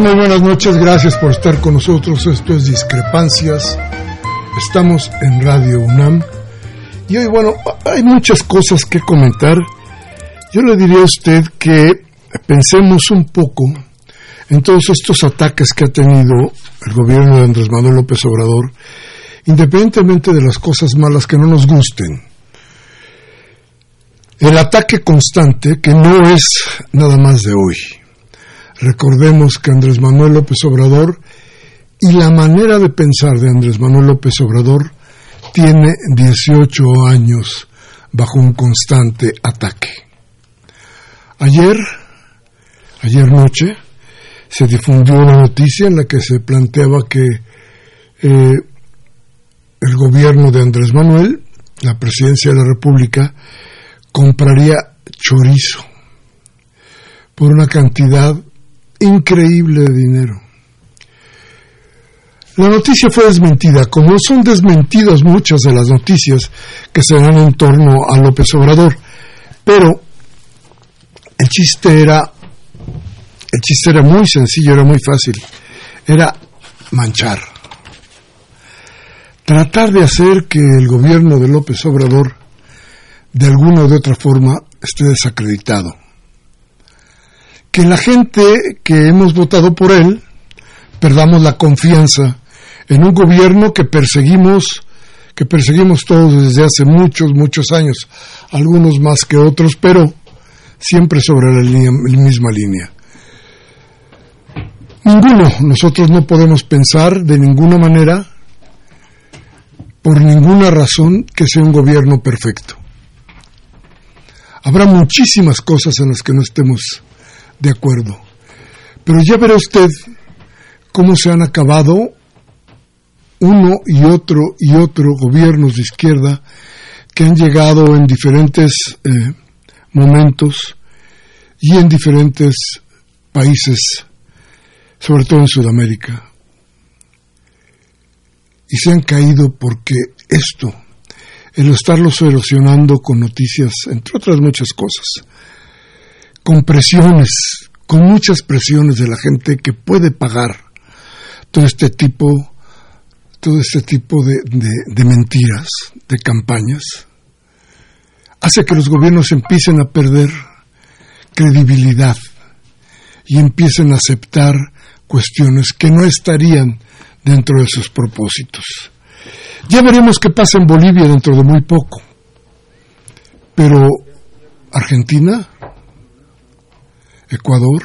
Muy buenas noches, gracias por estar con nosotros. Esto es Discrepancias. Estamos en Radio UNAM. Y hoy, bueno, hay muchas cosas que comentar. Yo le diría a usted que pensemos un poco en todos estos ataques que ha tenido el gobierno de Andrés Manuel López Obrador, independientemente de las cosas malas que no nos gusten. El ataque constante, que no es nada más de hoy Recordemos que Andrés Manuel López Obrador y la manera de pensar de Andrés Manuel López Obrador tiene 18 años bajo un constante ataque. Ayer, ayer noche, se difundió una noticia en la que se planteaba que eh, el gobierno de Andrés Manuel, la presidencia de la República, compraría chorizo por una cantidad increíble de dinero. La noticia fue desmentida, como son desmentidas muchas de las noticias que se dan en torno a López Obrador. Pero el chiste era, el chiste era muy sencillo, era muy fácil. Era manchar. Tratar de hacer que el gobierno de López Obrador, de alguna u de otra forma, esté desacreditado que la gente que hemos votado por él perdamos la confianza en un gobierno que perseguimos que perseguimos todos desde hace muchos muchos años algunos más que otros pero siempre sobre la, misma línea. Ninguno nosotros no podemos pensar de ninguna manera por ninguna razón que sea un gobierno perfecto. Habrá muchísimas cosas en las que no estemos de acuerdo. Pero ya verá usted cómo se han acabado uno y otro y otro gobiernos de izquierda que han llegado en diferentes eh, momentos y en diferentes países, sobre todo en Sudamérica. Y se han caído porque esto, el estarlos erosionando con noticias, entre otras muchas cosas, con presiones, con muchas presiones de la gente que puede pagar todo este tipo, todo este tipo de, de mentiras, de campañas, hace que los gobiernos empiecen a perder credibilidad y empiecen a aceptar cuestiones que no estarían dentro de sus propósitos. Ya veremos qué pasa en Bolivia dentro de muy poco. Pero Argentina, Ecuador,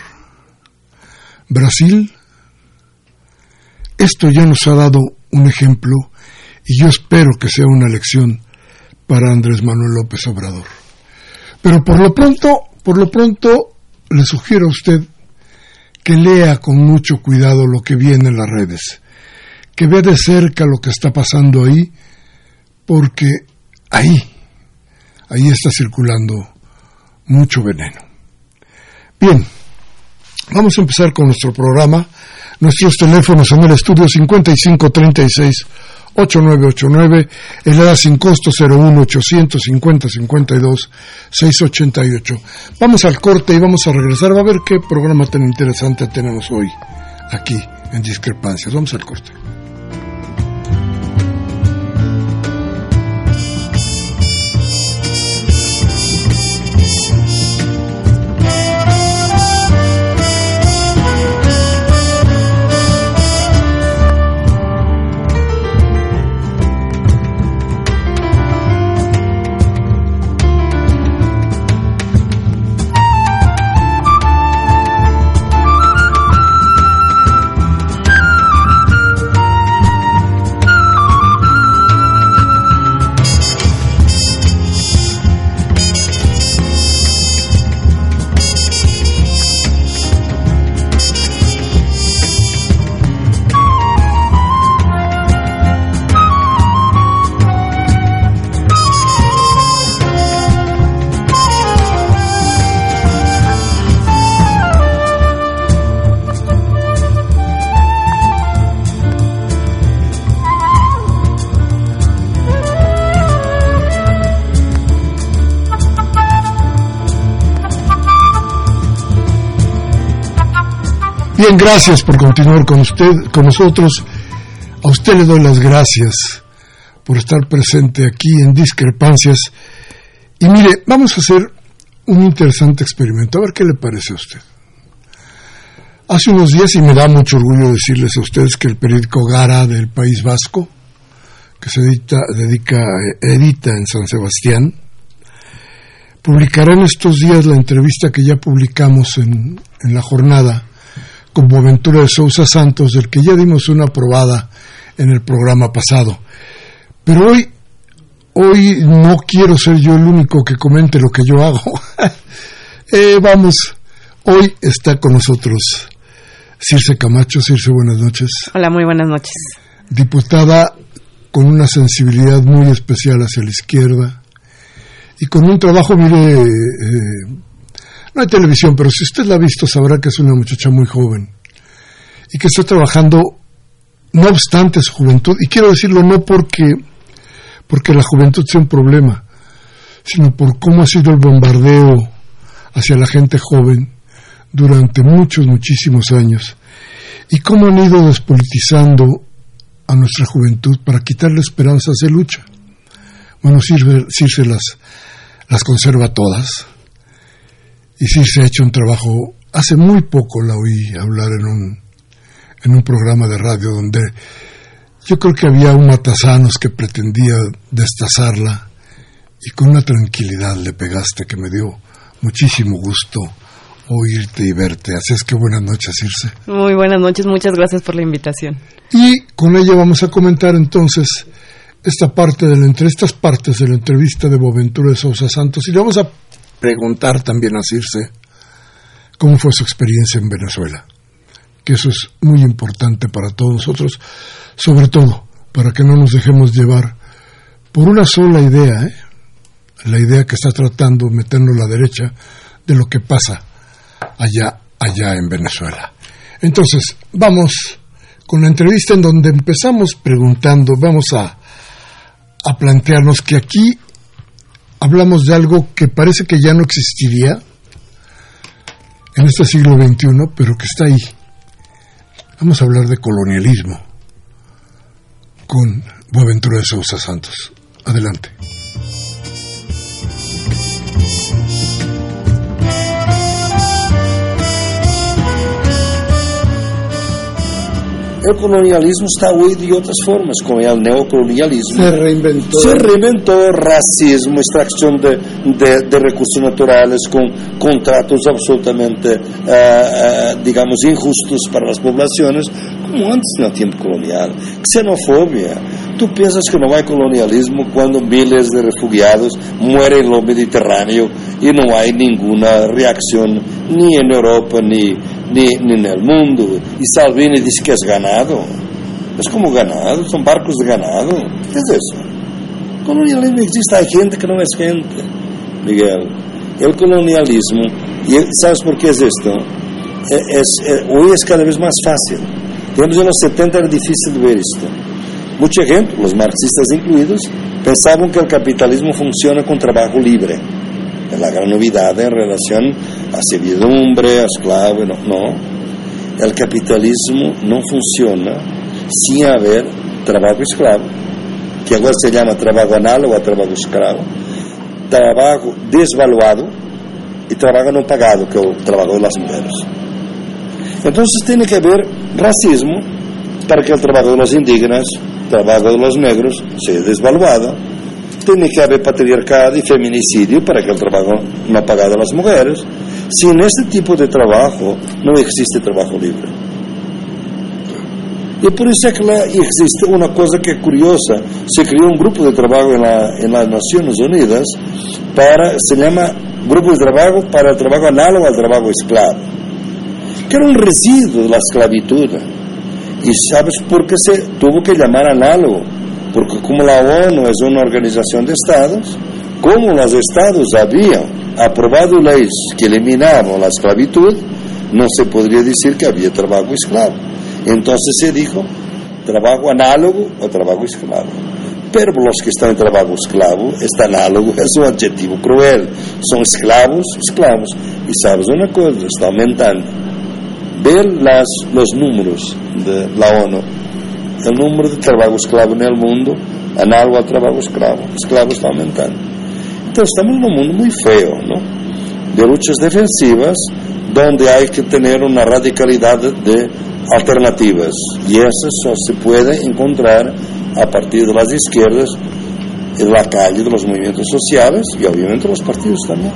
Brasil, esto ya nos ha dado un ejemplo y yo espero que sea una lección para Andrés Manuel López Obrador. Pero por lo pronto, por lo pronto, le sugiero a usted que lea con mucho cuidado lo que viene en las redes, que vea de cerca lo que está pasando ahí, porque ahí, ahí está circulando mucho veneno. Bien, vamos a empezar con nuestro programa. Nuestros teléfonos en el estudio 5536 8989, el EDA sin costo 01 850 52 688. Vamos al corte y vamos a regresar. A ver qué programa tan interesante tenemos hoy aquí en Discrepancias. Vamos al corte. Gracias por continuar con usted, con nosotros. A usted le doy las gracias por estar presente aquí en Discrepancias. Y mire, vamos a hacer un interesante experimento, a ver qué le parece a usted. Hace unos días, y me da mucho orgullo decirles a ustedes que el periódico Gara del País Vasco, que se edita, dedica, edita en San Sebastián, publicará en estos días la entrevista que ya publicamos en la jornada con Boaventura de Sousa Santos, del que ya dimos una probada en el programa pasado. Pero hoy, hoy no quiero ser yo el único que comente lo que yo hago. eh, vamos, hoy está con nosotros Circe Camacho. Circe, buenas noches. Hola, muy buenas noches. Diputada con una sensibilidad muy especial hacia la izquierda y con un trabajo, mire, eh, no hay televisión, pero si usted la ha visto sabrá que es una muchacha muy joven y que está trabajando no obstante su juventud. Y quiero decirlo no porque, porque la juventud sea un problema, sino por cómo ha sido el bombardeo hacia la gente joven durante muchos, muchísimos años y cómo han ido despolitizando a nuestra juventud para quitarle esperanzas de lucha. Bueno, Circe las, las conserva todas y sí se ha hecho un trabajo, hace muy poco la oí hablar en un, en un programa de radio donde yo creo que había un matasanos que pretendía destazarla y con una tranquilidad le pegaste que me dio muchísimo gusto oírte y verte. Así es que buenas noches, Circe. Muy buenas noches, muchas gracias por la invitación. Y con ella vamos a comentar entonces esta parte de la, estas partes de la entrevista de Boventura de Sousa Santos y le vamos a preguntar también a Circe cómo fue su experiencia en Venezuela, que eso es muy importante para todos nosotros, sobre todo para que no nos dejemos llevar por una sola idea, ¿eh? la idea que está tratando meternos la derecha de lo que pasa allá, allá en Venezuela. Entonces, vamos con la entrevista en donde empezamos preguntando, vamos a, a plantearnos que aquí hablamos de algo que parece que ya no existiría en este siglo XXI, pero que está ahí. Vamos a hablar de colonialismo con Boaventura de Sousa Santos. Adelante. El colonialismo está hoy de otras formas, como el neocolonialismo. Se reinventó. Se reinventó racismo, extracción de, de, recursos naturales con contratos absolutamente, eh, eh, digamos, injustos para las poblaciones, como antes en el tiempo colonial. Xenofobia. Tú piensas que no hay colonialismo cuando miles de refugiados mueren en lo Mediterráneo y no hay ninguna reacción ni en Europa ni ni, en el mundo. Y Salvini dice que es ganado. Es como ganado, son barcos de ganado. ¿Qué es eso? Colonialismo existe, hay gente que no es gente, Miguel. El colonialismo, y ¿sabes por qué es esto? E, es, hoy es cada vez más fácil. Digamos, en los 70 era difícil ver esto. Mucha gente, los marxistas incluidos, pensaban que el capitalismo funciona con trabajo libre es la gran novedad en relación a servidumbre, a esclavo. No, no. El capitalismo no funciona sin haber trabajo esclavo, que ahora se llama trabajo análogo a trabajo esclavo, trabajo desvaluado y trabajo no pagado, que es el trabajo de las mujeres. Entonces tiene que haber racismo para que el trabajo de los indígenas, el trabajo de los negros, sea desvaluado tiene que haber patriarcado y feminicidio para que el trabajo no pagado a las mujeres. Sin este tipo de trabajo no existe trabajo libre. Y por eso es que existe una cosa que es curiosa. Se creó un grupo de trabajo en, las Naciones Unidas para, se llama Grupo de Trabajo para el Trabajo Análogo al Trabajo Esclavo, que era un residuo de la esclavitud. ¿Y sabes por qué se tuvo que llamar análogo? porque como la ONU es una organización de estados, como los estados habían aprobado leyes que eliminaban la esclavitud, no se podría decir que había trabajo esclavo. Entonces se dijo trabajo análogo o trabajo esclavo. Pero los que están en trabajo esclavo, este análogo es un adjetivo cruel. Son esclavos, esclavos. Y sabes una cosa, está aumentando. Ver las, los números de la ONU el número de trabajo esclavo en el mundo, análogo al trabajo esclavo, esclavo está aumentando. Entonces estamos en un mundo muy feo, ¿no? De luchas defensivas, donde hay que tener una radicalidad de alternativas. Y eso solo se puede encontrar a partir de las izquierdas, en la calle de los movimientos sociales y obviamente los partidos también.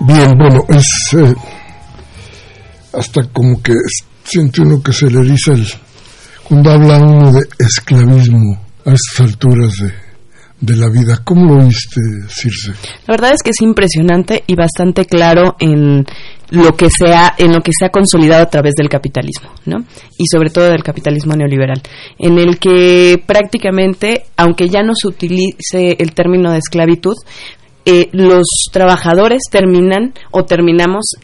Bien, bueno, es eh, hasta como que siente uno que se le eriza el, cuando habla uno de esclavismo a estas alturas de, la vida. ¿Cómo lo viste, Circe? La verdad es que es impresionante y bastante claro en lo que se ha, en lo que se ha consolidado a través del capitalismo, ¿no? Y sobre todo del capitalismo neoliberal, en el que prácticamente, aunque ya no se utilice el término de esclavitud, eh, los trabajadores terminan o terminamos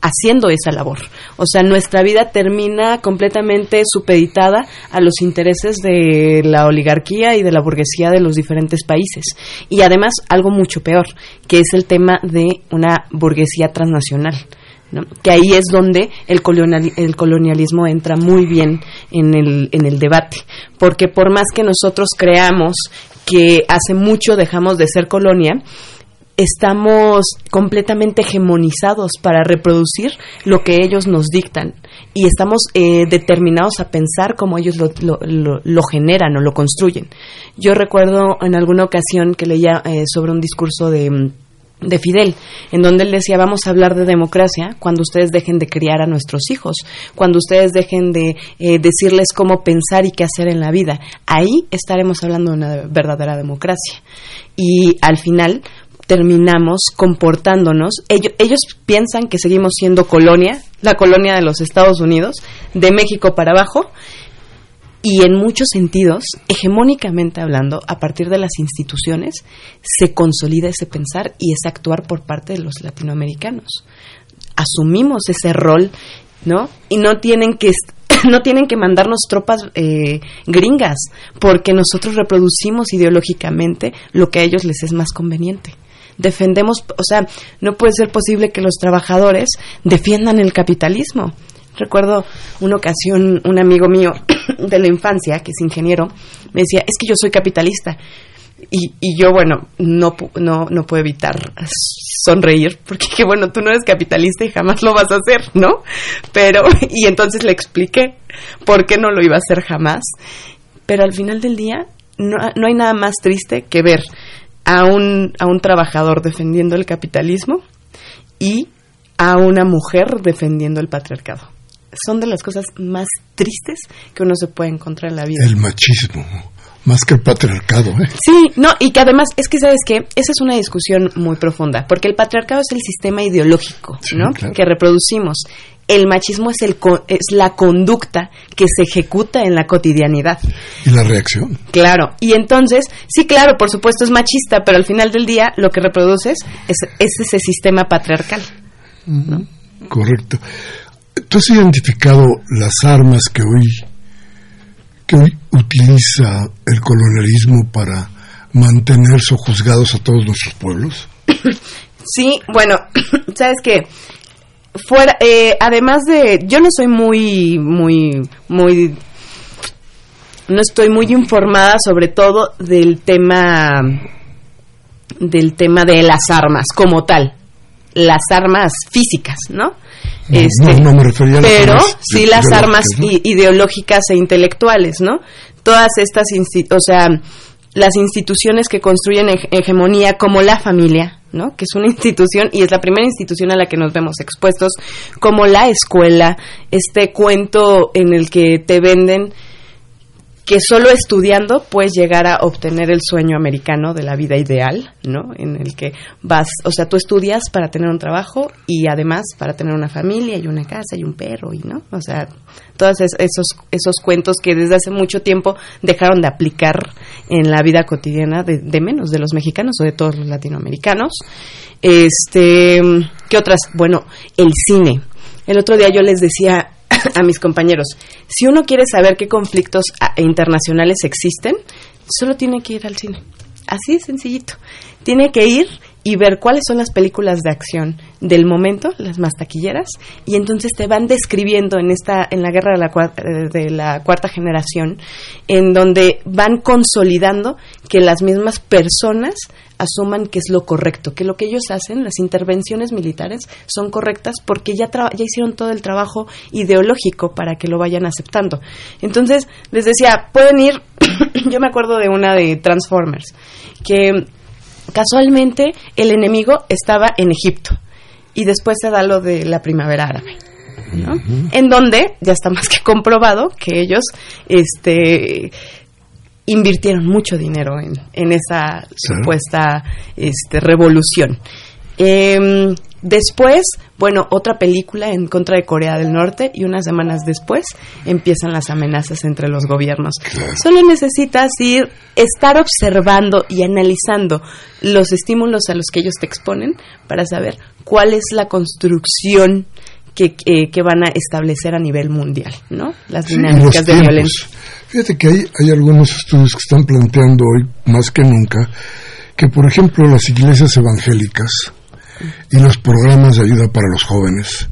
haciendo esa labor. O sea, nuestra vida termina completamente supeditada a los intereses de la oligarquía y de la burguesía de los diferentes países. Y además, algo mucho peor, que es el tema de una burguesía transnacional. que ahí es donde el, el colonialismo entra muy bien en el, en el debate, porque por más que nosotros creamos que hace mucho dejamos de ser colonia, estamos completamente hegemonizados para reproducir lo que ellos nos dictan y estamos eh, determinados a pensar como ellos lo, generan o lo construyen. Yo recuerdo en alguna ocasión que leía eh, sobre un discurso de de Fidel, en donde él decía, vamos a hablar de democracia cuando ustedes dejen de criar a nuestros hijos, cuando ustedes dejen de eh, decirles cómo pensar y qué hacer en la vida. Ahí estaremos hablando de una verdadera democracia. Y al final, terminamos comportándonos. Ellos, ellos piensan que seguimos siendo colonia, la colonia de los Estados Unidos, de México para abajo, y en muchos sentidos, hegemónicamente hablando, a partir de las instituciones, se consolida ese pensar y ese actuar por parte de los latinoamericanos. Asumimos ese rol, ¿no? Y no tienen que no tienen que mandarnos tropas eh, gringas, porque nosotros reproducimos ideológicamente lo que a ellos les es más conveniente defendemos, o sea, no puede ser posible que los trabajadores defiendan el capitalismo. Recuerdo una ocasión, un amigo mío de la infancia, que es ingeniero, me decía, es que yo soy capitalista. Y, y yo, bueno, no, no, no puedo evitar sonreír, porque que bueno, tú no eres capitalista y jamás lo vas a hacer, ¿no? Pero, y entonces le expliqué por qué no lo iba a hacer jamás. Pero al final del día, no, no hay nada más triste que ver a un, a un trabajador defendiendo el capitalismo y a una mujer defendiendo el patriarcado. Son de las cosas más tristes que uno se puede encontrar en la vida. El machismo, más que el patriarcado, ¿eh? Sí, no, y que además, es que sabes que esa es una discusión muy profunda, porque el patriarcado es el sistema ideológico, Sí, ¿no? claro. Que reproducimos. El machismo es, el es la conducta que se ejecuta en la cotidianidad. Y la reacción. Claro, y entonces, sí, claro, por supuesto es machista, pero al final del día lo que reproduces es, es ese sistema patriarcal. Correcto. ¿Tú has identificado las armas que hoy, que hoy utiliza el colonialismo para mantener sojuzgados a todos nuestros pueblos? Sí, bueno, sabes que fuera, eh, además de, yo no soy muy, muy, muy, no estoy muy informada sobre todo del tema, del tema de las armas como tal, las armas físicas, ¿no? No, no me refería a las pero armas sí las armas ideológicas e intelectuales, ¿no? Todas estas, o sea, las instituciones que construyen hege- hegemonía como la familia, ¿no? Que es una institución y es la primera institución a la que nos vemos expuestos, como la escuela, este cuento en el que te venden que solo estudiando puedes llegar a obtener el sueño americano de la vida ideal, ¿no? En el que vas, o sea, tú estudias para tener un trabajo y además para tener una familia y una casa y un perro y, ¿no? O sea, todos es- esos esos cuentos que desde hace mucho tiempo dejaron de aplicar en la vida cotidiana de, de menos de los mexicanos o de todos los latinoamericanos. Este, ¿qué otras? Bueno, el cine. El otro día yo les decía a mis compañeros, si uno quiere saber qué conflictos ah, internacionales existen, solo tiene que ir al cine. Así sencillito. Tiene que ir y ver cuáles son las películas de acción del momento, las más taquilleras, y entonces te van describiendo en esta en la guerra de la, cua- eh, de la cuarta generación, en donde van consolidando que las mismas personas asuman que es lo correcto, que lo que ellos hacen, las intervenciones militares, son correctas porque ya, ya hicieron todo el trabajo ideológico para que lo vayan aceptando. Entonces, les decía, pueden ir, yo me acuerdo de una de Transformers, que casualmente el enemigo estaba en Egipto y después se da lo de la primavera árabe. ¿no? En donde ya está más que comprobado que ellos este invirtieron mucho dinero en, en esa supuesta este, revolución. Em, después, bueno, otra película en contra de Corea del Norte y unas semanas después empiezan las amenazas entre los gobiernos. Solo necesitas ir, estar observando y analizando los estímulos a los que ellos te exponen para saber cuál es la construcción que, que- que van a establecer a nivel mundial, ¿no? Las Sí, dinámicas de violencia. Fíjate que hay, hay algunos estudios que están planteando hoy, más que nunca, que por ejemplo las iglesias evangélicas y los programas de ayuda para los jóvenes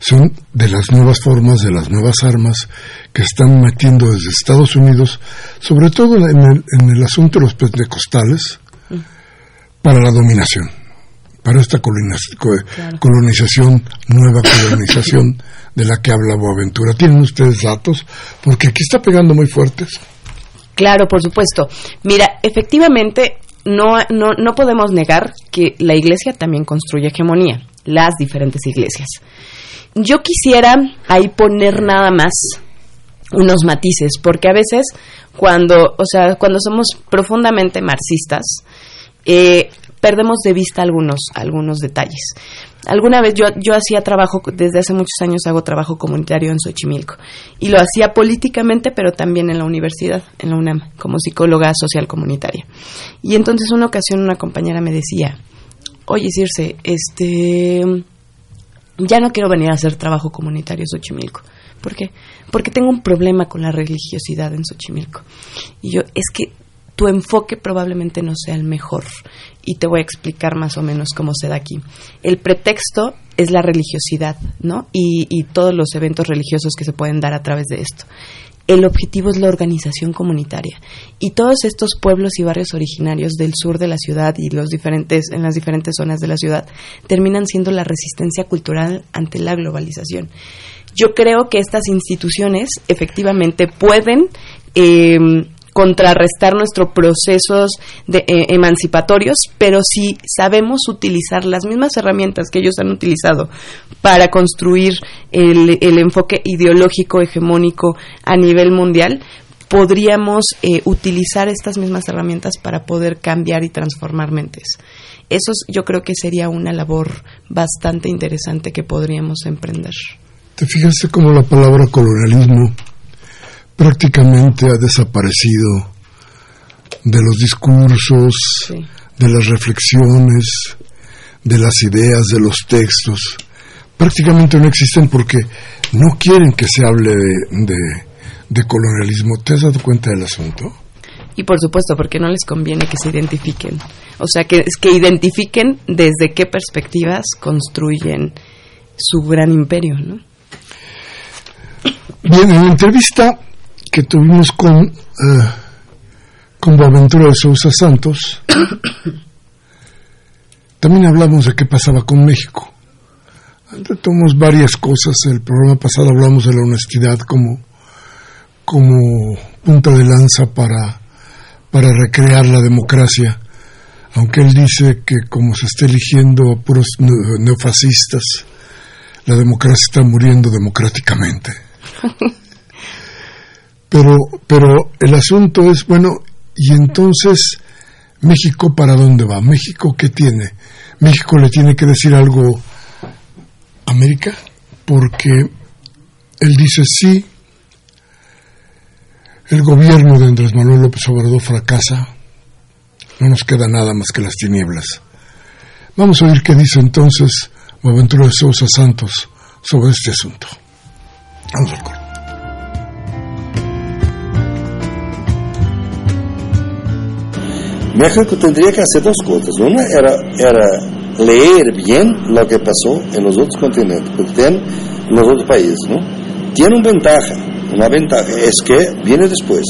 son de las nuevas formas, de las nuevas armas que están metiendo desde Estados Unidos, sobre todo en el, en el asunto de los pentecostales, para la dominación, para esta coloniz- co- colonización, nueva colonización de la que habla Boaventura. ¿Tienen ustedes datos? Porque aquí está pegando muy fuertes. Claro, por supuesto. Mira, efectivamente, no, no, no podemos negar que la iglesia también construye hegemonía, las diferentes iglesias. Yo quisiera ahí poner nada más unos matices, porque a veces cuando, o sea, cuando somos profundamente marxistas, eh, perdemos de vista algunos, algunos detalles. Alguna vez yo, yo hacía trabajo, desde hace muchos años hago trabajo comunitario en Xochimilco y lo hacía políticamente, pero también en la universidad, en la UNAM, como psicóloga social comunitaria. Y entonces una ocasión una compañera me decía, oye Circe, este, ya no quiero venir a hacer trabajo comunitario en Xochimilco. ¿Por qué? Porque tengo un problema con la religiosidad en Xochimilco. Y yo, es que tu enfoque probablemente no sea el mejor. Y te voy a explicar más o menos cómo se da aquí. El pretexto es la religiosidad, ¿no? Y, y todos los eventos religiosos que se pueden dar a través de esto el objetivo es la organización comunitaria. Y todos estos pueblos y barrios originarios del sur de la ciudad y los diferentes, en las diferentes zonas de la ciudad terminan siendo la resistencia cultural ante la globalización. Yo creo que estas instituciones efectivamente pueden eh, contrarrestar nuestros procesos de, eh, emancipatorios, pero si sabemos utilizar las mismas herramientas que ellos han utilizado para construir el, enfoque ideológico hegemónico a nivel mundial, podríamos eh, utilizar estas mismas herramientas para poder cambiar y transformar mentes. Eso yo creo que sería una labor bastante interesante que podríamos emprender. ¿Te fijaste cómo la palabra colonialismo prácticamente ha desaparecido de los discursos, de las reflexiones, de las ideas, de los textos. Prácticamente no existen porque no quieren que se hable de, de, colonialismo. ¿Te has dado cuenta del asunto? Y por supuesto, porque no les conviene que se identifiquen. O sea, que, que identifiquen desde qué perspectivas construyen su gran imperio, ¿no? Bien, en la entrevista que tuvimos con, eh, con Boaventura de Sousa Santos, también hablamos de qué pasaba con México. Retomamos varias cosas. El programa pasado hablamos de la honestidad como, como punta de lanza para, para recrear la democracia, aunque él dice que como se está eligiendo a puros neofascistas, la democracia está muriendo democráticamente. Pero, pero el asunto es, bueno, y entonces, ¿México para dónde va? ¿México qué tiene? ¿México le tiene que decir algo a América? Porque él dice sí, el gobierno de Andrés Manuel López Obrador fracasa, no nos queda nada más que las tinieblas. Vamos a oír qué dice entonces Boaventura de Sousa Santos sobre este asunto. Vamos al corte. México tendría que hacer dos cosas. Una era, era leer bien lo que pasó en los otros continentes, en los otros países, ¿no? Tiene una ventaja, una ventaja, es que viene después.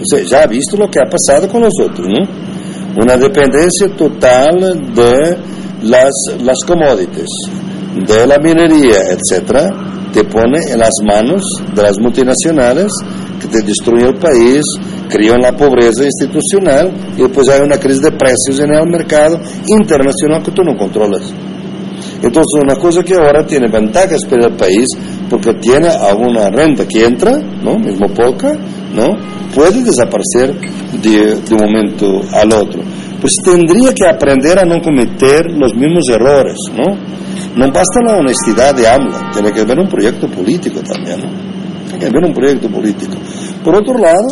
O ya ha visto lo que ha pasado con los otros, ¿no? Una dependencia total de las, las commodities, de la minería, etcétera, te pone en las manos de las multinacionales que te destruyen el país, criam la pobreza institucional y después hay una crisis de precios en el mercado internacional que tú no controlas. Entonces, una cosa que ahora tiene ventajas para el país, porque tiene alguna renta que entra, ¿no? mismo poca, ¿no? puede desaparecer de, de un momento al otro. Pues tendría que aprender a no cometer los mismos errores, ¿no? No basta la honestidad de AMLO, tiene que haber un proyecto político también, ¿no? Tiene que un proyecto político. Por otro lado,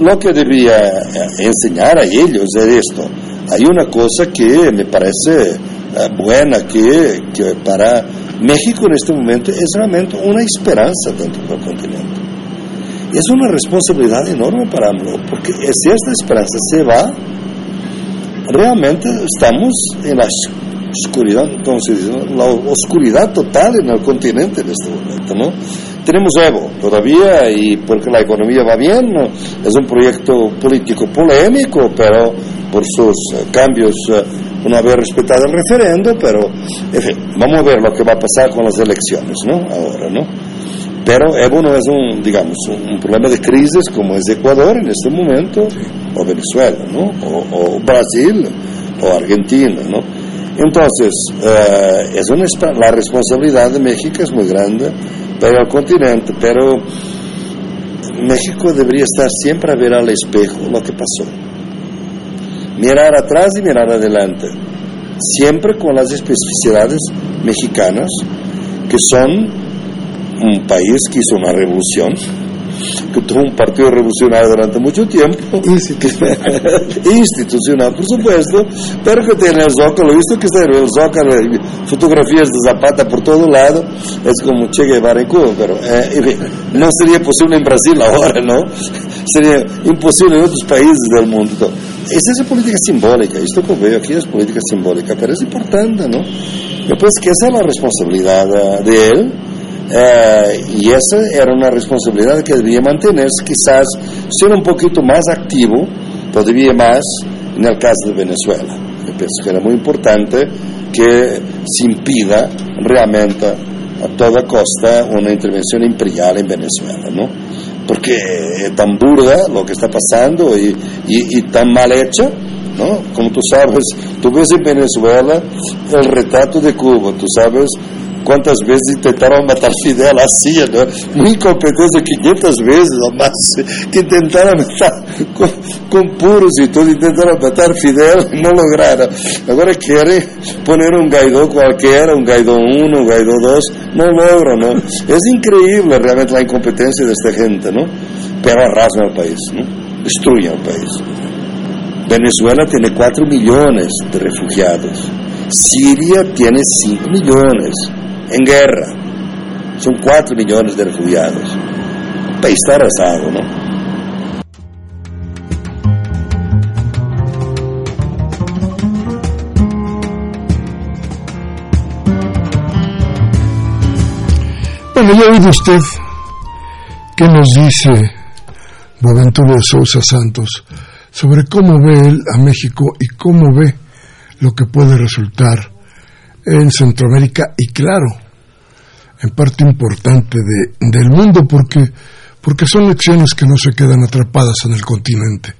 lo que debía eh, enseñar a ellos es esto. Hay una cosa que me parece eh, buena, que, que para México en este momento es realmente una esperanza dentro del continente. Es una responsabilidad enorme para AMLO, porque si esta esperanza se va, realmente estamos en la oscuridad, la oscuridad total en el continente en este momento, ¿no? Tenemos Evo todavía y porque la economía va bien, es un proyecto político polémico, pero por sus eh, cambios eh, no haber respetado el referendo, pero en fin, vamos a ver lo que va a pasar con las elecciones, ¿no? Ahora, ¿no? Pero Evo no es un, digamos, un, problema de crisis como es Ecuador en este momento, o Venezuela, ¿no? O, Brasil, o Argentina, ¿no? Entonces, eh, es una, la responsabilidad de México es muy grande para el continente, pero México debería estar siempre a ver al espejo lo que pasó. Mirar atrás y mirar adelante, siempre con las especificidades mexicanas, que son un país que hizo una revolución, que tuvo un partido revolucionario durante mucho tiempo. Institucional. institucional, por supuesto, pero que tiene el zócalo, visto que está el zócalo, fotografías de Zapata por todo lado, es como Che Guevara en Cuba, pero eh, no sería posible en Brasil ahora, ¿no? Sería imposible en otros países del mundo. esa es política simbólica, esto que veo aquí es política simbólica, pero es importante, ¿no? Yo pienso que esa es la responsabilidad de él, eh, y esa era una responsabilidad que debía mantenerse, quizás ser un poquito más activo, todavía más en el caso de Venezuela. Yo pienso que era muy importante que se impida realmente a toda costa una intervención imperial en Venezuela, ¿no? Porque es tan burda lo que está pasando y, y, y tan mal hecha, ¿no? Como tú sabes, tú ves en Venezuela el retrato de Cuba, tú sabes cuántas veces intentaron matar Fidel así, ¿no? Muy incompetente, 500 veces o más, que intentaron matar con, puros y todo, intentaron matar Fidel, no lograron. Ahora quiere poner un Guaidó cualquiera, un Guaidó 1, un Guaidó 2, no logra, ¿no? Es increíble realmente la incompetencia de esta gente, ¿no? Pero arrasan al país, ¿no? Destruyen al país. Venezuela tiene 4 millones de refugiados. Siria tiene 5 millones en guerra. Son 4 millones de refugiados. El país está arrasado, ¿no? Bueno, ya oído usted qué nos dice Boaventura Sousa Santos sobre cómo ve él a México y cómo ve lo que puede resultar en Centroamérica y claro, en parte importante de, del mundo porque, porque son lecciones que no se quedan atrapadas en el continente.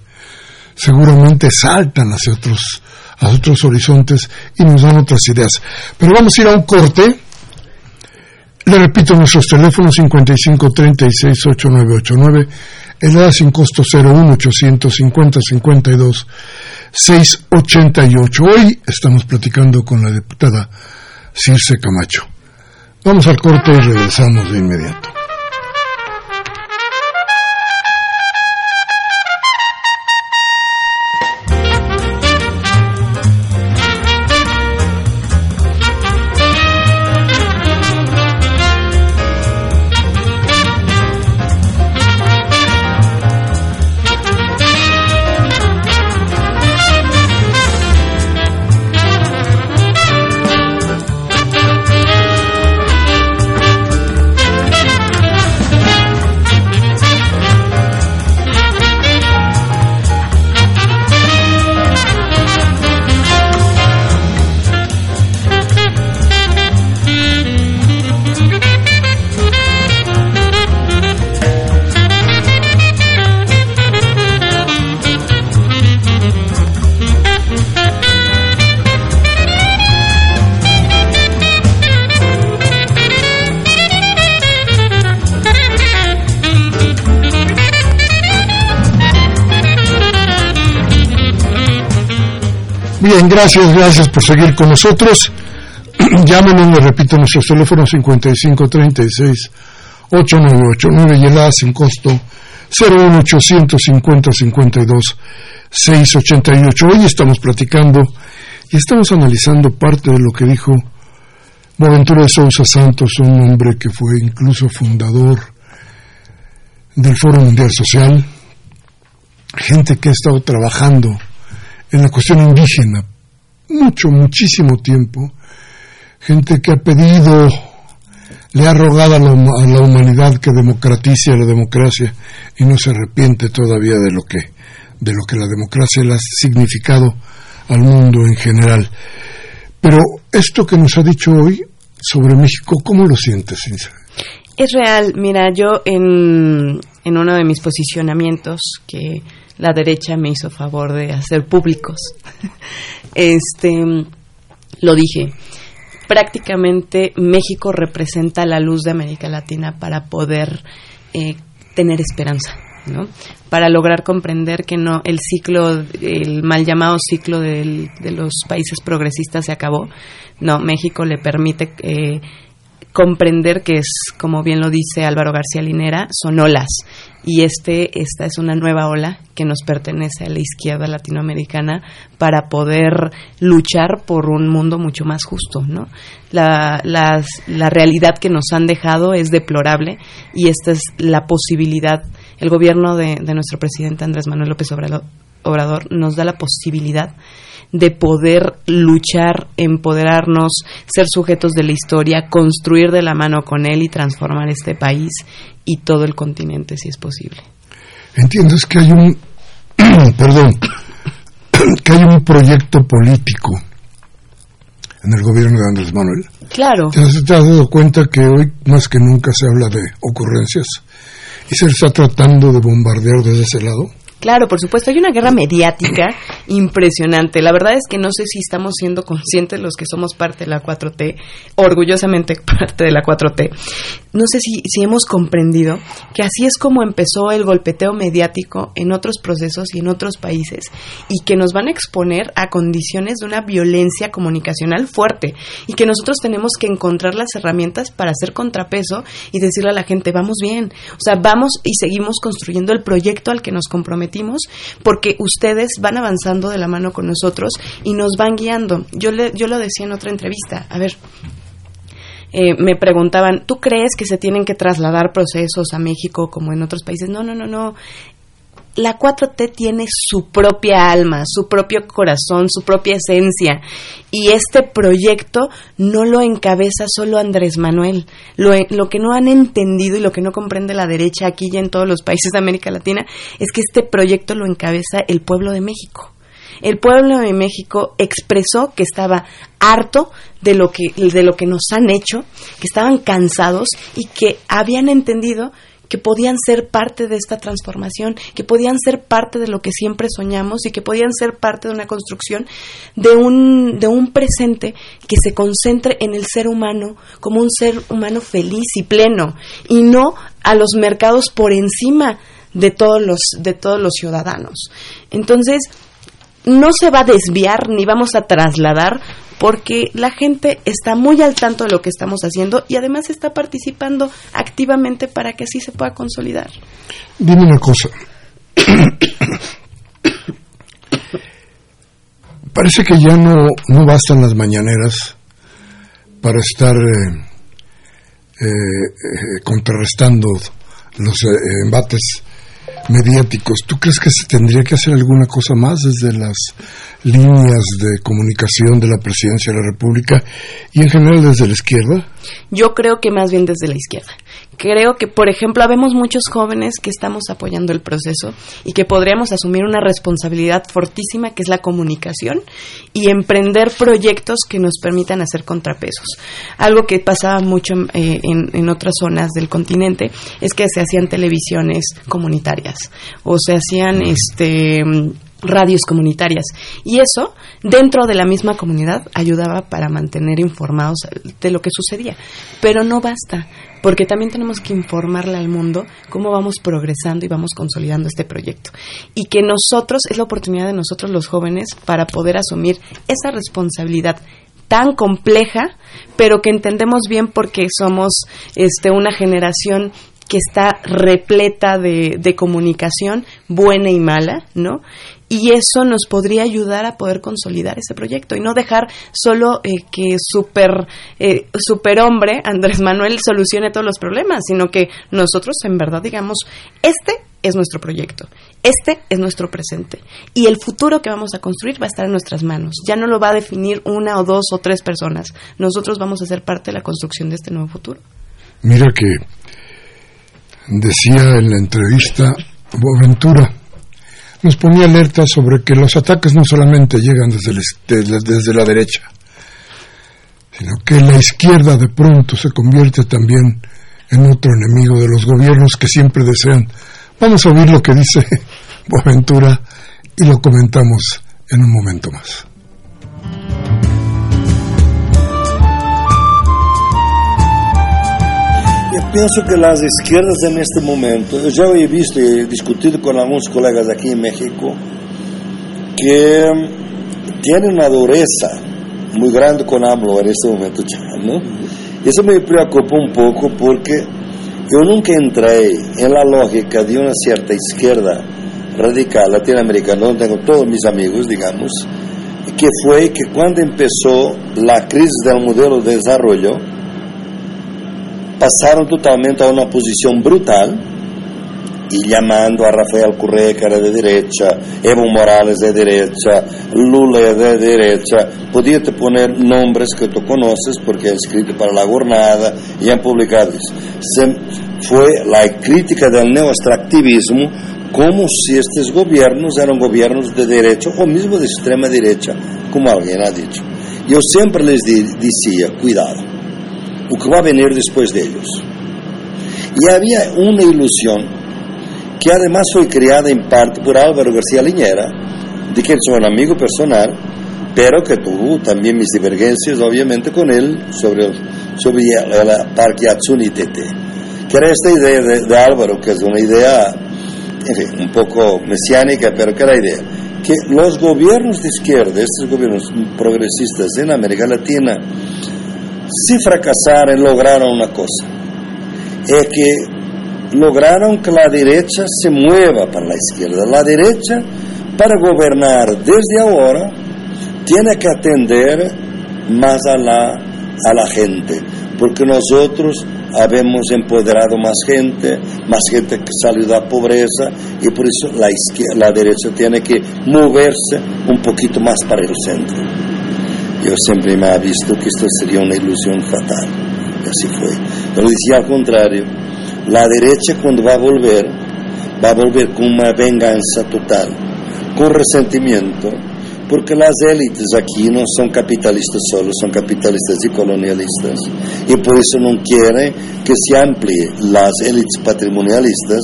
Seguramente saltan hacia otros, a otros horizontes y nos dan otras ideas. Pero vamos a ir a un corte. Le repito nuestros teléfonos 55 36 8989, el sin costo 01 850 52 688. Hoy estamos platicando con la diputada Circe Camacho. Vamos al corte y regresamos de inmediato. Bien, gracias, gracias por seguir con nosotros. Llámenos, les repito, nuestros teléfonos 5536 8989 y el A sin costo 01850 52 688. Hoy estamos platicando y estamos analizando parte de lo que dijo Boaventura de Sousa Santos, un hombre que fue incluso fundador del Foro Mundial Social, gente que ha estado trabajando en la cuestión indígena mucho, muchísimo tiempo, gente que ha pedido, le ha rogado a la, a la, humanidad que democratice la democracia y no se arrepiente todavía de lo que, de lo que la democracia le ha significado al mundo en general. Pero esto que nos ha dicho hoy sobre México, ¿cómo lo sientes, Cinza? Es real, mira, yo en, en uno de mis posicionamientos que la derecha me hizo favor de hacer públicos. este lo dije. Prácticamente México representa la luz de América Latina para poder eh, tener esperanza, ¿no? Para lograr comprender que no el ciclo, el mal llamado ciclo de los países progresistas se acabó. No, México le permite eh, comprender que es, como bien lo dice Álvaro García Linera, son olas. Y este, esta es una nueva ola que nos pertenece a la izquierda latinoamericana para poder luchar por un mundo mucho más justo, ¿no? La, la, la realidad que nos han dejado es deplorable y esta es la posibilidad. El gobierno de, de nuestro presidente Andrés Manuel López Obrador nos da la posibilidad de poder luchar, empoderarnos, ser sujetos de la historia, construir de la mano con él y transformar este país y todo el continente si es posible. Entiendo, es que hay un, perdón, que hay un proyecto político en el gobierno de Andrés Manuel. Claro. ¿Te has, te has dado cuenta que hoy más que nunca se habla de ocurrencias y se está tratando de bombardear desde ese lado? Claro, por supuesto, hay una guerra mediática impresionante. La verdad es que no sé si estamos siendo conscientes los que somos parte de la 4T, orgullosamente parte de la 4T. No sé si, si hemos comprendido que así es como empezó el golpeteo mediático en otros procesos y en otros países y que nos van a exponer a condiciones de una violencia comunicacional fuerte y que nosotros tenemos que encontrar las herramientas para hacer contrapeso y decirle a la gente, vamos bien, o sea, vamos y seguimos construyendo el proyecto al que nos porque ustedes van avanzando de la mano con nosotros y nos van guiando. Yo, le, yo lo decía en otra entrevista, a ver, eh, me preguntaban, ¿tú crees que se tienen que trasladar procesos a México como en otros países? No, no, no, no la 4T tiene su propia alma, su propio corazón, su propia esencia. Y este proyecto no lo encabeza solo Andrés Manuel. Lo, lo, que no han entendido y lo que no comprende la derecha aquí y en todos los países de América Latina es que este proyecto lo encabeza el pueblo de México. El pueblo de México expresó que estaba harto de lo que, de lo que nos han hecho, que estaban cansados y que habían entendido que podían ser parte de esta transformación, que podían ser parte de lo que siempre soñamos y que podían ser parte de una construcción de un, de un presente que se concentre en el ser humano como un ser humano feliz y pleno y no a los mercados por encima de todos los, de todos los ciudadanos. Entonces, no se va a desviar ni vamos a trasladar porque la gente está muy al tanto de lo que estamos haciendo y además está participando activamente para que así se pueda consolidar. Dime una cosa. Parece que ya no, no bastan las mañaneras para estar eh, eh, eh, contrarrestando los embates mediáticos. ¿Tú crees que se tendría que hacer alguna cosa más desde las líneas de comunicación de la presidencia de la República y en general desde la izquierda? Yo creo que más bien desde la izquierda. Creo que, por ejemplo, habemos muchos jóvenes que estamos apoyando el proceso y que podríamos asumir una responsabilidad fortísima que es la comunicación y emprender proyectos que nos permitan hacer contrapesos. Algo que pasaba mucho eh, en, en otras zonas del continente es que se hacían televisiones comunitarias o se hacían este radios comunitarias. Y eso, dentro de la misma comunidad, ayudaba para mantener informados de lo que sucedía. Pero no basta, porque también tenemos que informarle al mundo cómo vamos progresando y vamos consolidando este proyecto. Y que nosotros, es la oportunidad de nosotros los jóvenes para poder asumir esa responsabilidad tan compleja, pero que entendemos bien porque somos este, una generación que está repleta de, de, comunicación buena y mala, ¿no? y eso nos podría ayudar a poder consolidar ese proyecto y no dejar solo eh, que super eh, superhombre Andrés Manuel solucione todos los problemas, sino que nosotros en verdad digamos este es nuestro proyecto, este es nuestro presente y el futuro que vamos a construir va a estar en nuestras manos. Ya no lo va a definir una o dos o tres personas. Nosotros vamos a ser parte de la construcción de este nuevo futuro. Mira que decía en la entrevista Boaventura nos ponía alerta sobre que los ataques no solamente llegan desde, la derecha, sino que la izquierda de pronto se convierte también en otro enemigo de los gobiernos que siempre desean. Vamos a oír lo que dice Boaventura y lo comentamos en un momento más. Penso que as esquerdas neste momento, eu já he visto e discutido com alguns colegas aqui em México, que têm uma dureza muito grande com AMLO neste momento já, não? Isso me preocupa um pouco porque eu nunca entrei na lógica de uma certa esquerda radical latino-americana, onde tenho todos meus amigos, digamos, que foi que quando começou a crise do modelo de desenvolvimento, pasaron totalmente a una posición brutal y llamando a Rafael Correa, que era de derecha, Evo Morales de derecha, Lula de derecha, podía te poner nombres que tú conoces porque han escrito para la jornada y han publicado. Se, fue la crítica del neoextractivismo como si estos gobiernos eran gobiernos de derecha o mismo de extrema derecha, como alguien ha dicho. Yo siempre les decía, cuidado, lo que va a venir después de ellos. Y había una ilusión que además fue creada en parte por Álvaro García Liñera, de que es un amigo personal, pero que tuvo también mis divergencias, obviamente, con él sobre, sobre el parque Atsuni Tete. Que era esta idea de, Álvaro, que es una idea, un poco mesiánica, pero que era la idea que los gobiernos de izquierda, estos gobiernos progresistas en América Latina, si fracasaron, lograron una cosa, es que lograron que la derecha se mueva para la izquierda. La derecha, para gobernar desde ahora, tiene que atender más a la, a la gente, porque nosotros habemos empoderado más gente, más gente que salió de la pobreza y por eso la, izquierda, la derecha tiene que moverse un poquito más para el centro. Yo siempre me ha visto que esto sería una ilusión fatal, y así fue. Pero decía al contrario, la derecha cuando va a volver, va a volver con una venganza total, con resentimiento, porque las élites aquí no son capitalistas solo, son capitalistas y colonialistas, y por eso no quieren que se amplíe las élites patrimonialistas,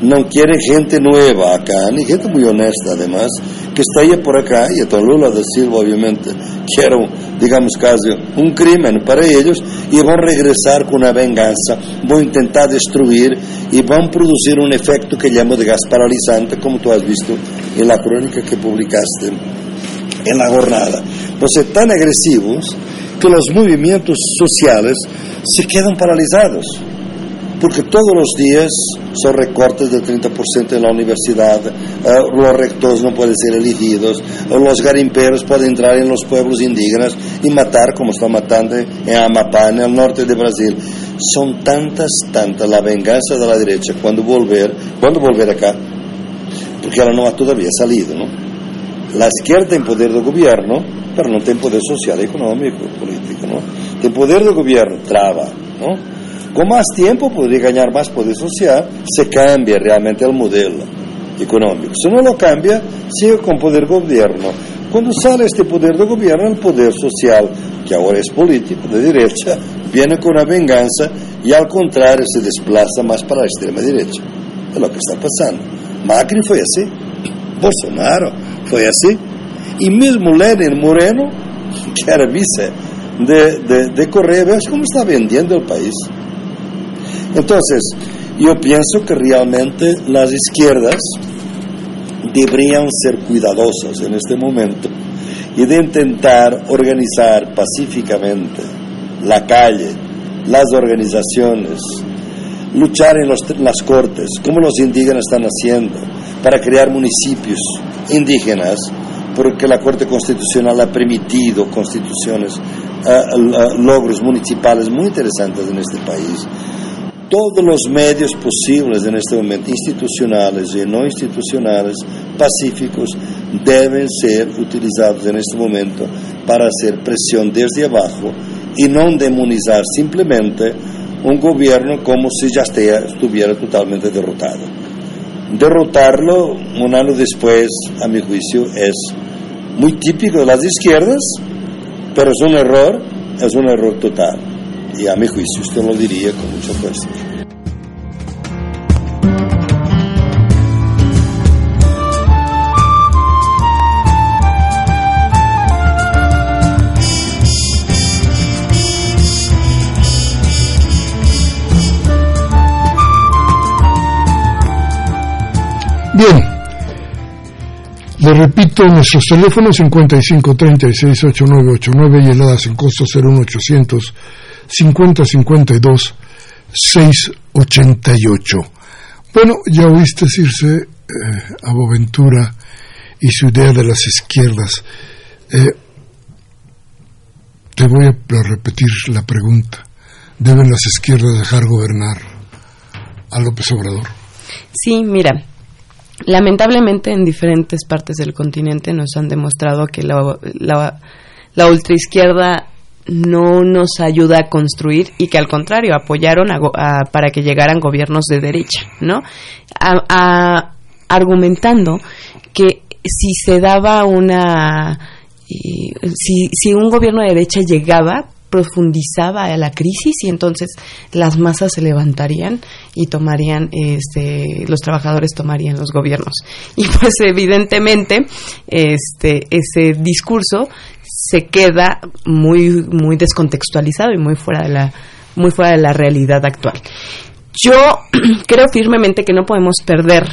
no quieren gente nueva acá, ni gente muy honesta además, que ahí por acá, y a Lula da Silva obviamente, que era, digamos casi un crimen para ellos, y van a regresar con una venganza, van a intentar destruir y van a producir un efecto que llamo de gas paralizante, como tú has visto en la crónica que publicaste en la jornada, pues ser tan agresivos que los movimientos sociales se quedan paralizados, porque todos los días son recortes del 30% en la universidad, eh, los rectores no pueden ser elegidos, los garimperos pueden entrar en los pueblos indígenas y matar como están matando en Amapá, en el norte de Brasil. Son tantas, tantas la venganza de la derecha cuando volver, cuando volver acá, porque ella no ha todavía salido, ¿no? La izquierda tiene poder de gobierno, pero no tiene poder social, económico, político, ¿no? Poder de gobierno, traba, ¿no? Con más tiempo podría ganar más poder social, se cambia realmente el modelo económico. Si no lo cambia, sigue con poder de gobierno. Cuando sale este poder de gobierno, el poder social, que ahora es político, de derecha, viene con una venganza y al contrario se desplaza más para la extrema derecha. Es lo que está pasando. Macri fue así, Bolsonaro fue así. Y mismo Lenin Moreno, que era vice de, de, de Correa, ves cómo está vendiendo el país. Entonces, yo pienso que realmente las izquierdas deberían ser cuidadosas en este momento y de intentar organizar pacíficamente la calle, las organizaciones, luchar en las cortes, como los indígenas están haciendo, para crear municipios indígenas, porque la Corte Constitucional ha permitido constituciones, uh, logros municipales muy interesantes en este país. Todos los medios posibles en este momento, institucionales y no institucionales, pacíficos, deben ser utilizados en este momento para hacer presión desde abajo y no demonizar simplemente un gobierno como si ya estuviera totalmente derrotado. Derrotarlo un año después, a mi juicio, es muy típico de las izquierdas, pero es un error, es un error total. Y a mi juicio usted lo diría con mucha fuerza. Bien, le repito, nuestros teléfonos 55 36 8989 y heladas en costo 01800 50 52 688. Bueno, ya oíste decirse eh, a Boventura y su idea de las izquierdas. Eh, te voy a repetir la pregunta. ¿Deben las izquierdas dejar gobernar a López Obrador? Sí, mira, lamentablemente en diferentes partes del continente nos han demostrado que la, la, ultraizquierda no nos ayuda a construir y que al contrario apoyaron para que llegaran gobiernos de derecha, ¿no? argumentando que si se daba una si, si un gobierno de derecha llegaba profundizaba la crisis y entonces las masas se levantarían y tomarían este los trabajadores tomarían los gobiernos y pues evidentemente este ese discurso se queda muy muy descontextualizado y muy fuera de la muy fuera de la realidad actual. Yo creo firmemente que no podemos perder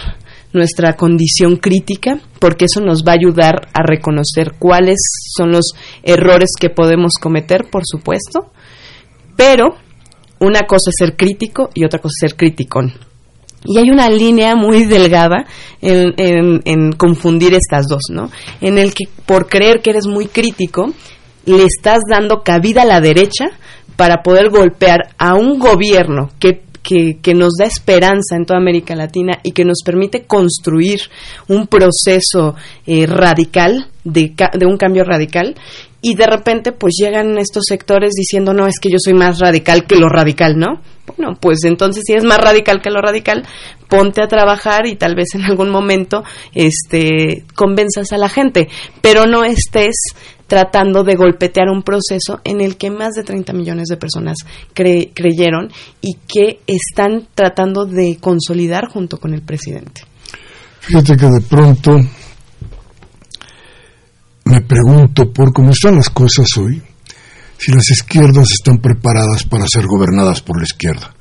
nuestra condición crítica, porque eso nos va a ayudar a reconocer cuáles son los errores que podemos cometer, por supuesto, pero una cosa es ser crítico y otra cosa es ser criticón. Y hay una línea muy delgada en, en, confundir estas dos, ¿no? En el que por creer que eres muy crítico, le estás dando cabida a la derecha para poder golpear a un gobierno que que, nos da esperanza en toda América Latina y que nos permite construir un proceso eh, radical, de, de un cambio radical, y de repente pues llegan estos sectores diciendo no es que yo soy más radical que lo radical, ¿no? Bueno, pues entonces si eres más radical que lo radical, ponte a trabajar y tal vez en algún momento este convenzas a la gente, pero no estés tratando de golpetear un proceso en el que más de 30 millones de personas creyeron y que están tratando de consolidar junto con el presidente. Fíjate que de pronto me pregunto por cómo están las cosas hoy, si las izquierdas están preparadas para ser gobernadas por la izquierda.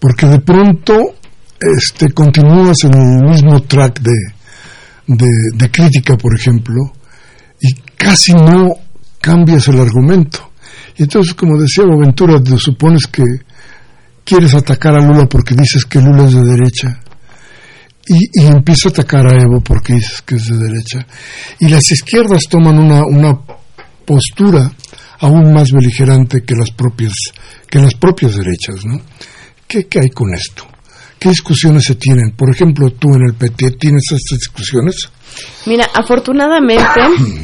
Porque de pronto este, continúas en el mismo track de, de crítica, por ejemplo, y casi no cambias el argumento. Y entonces, como decía Boventura, te supones que quieres atacar a Lula porque dices que Lula es de derecha. Y, y empieza a atacar a Evo porque dices que es de derecha. Y las izquierdas toman una, una postura aún más beligerante que las propias, que las propias derechas, ¿no? ¿Qué, ¿Qué hay con esto? ¿Qué discusiones se tienen? Por ejemplo, tú en el PT tienes estas discusiones. Mira, afortunadamente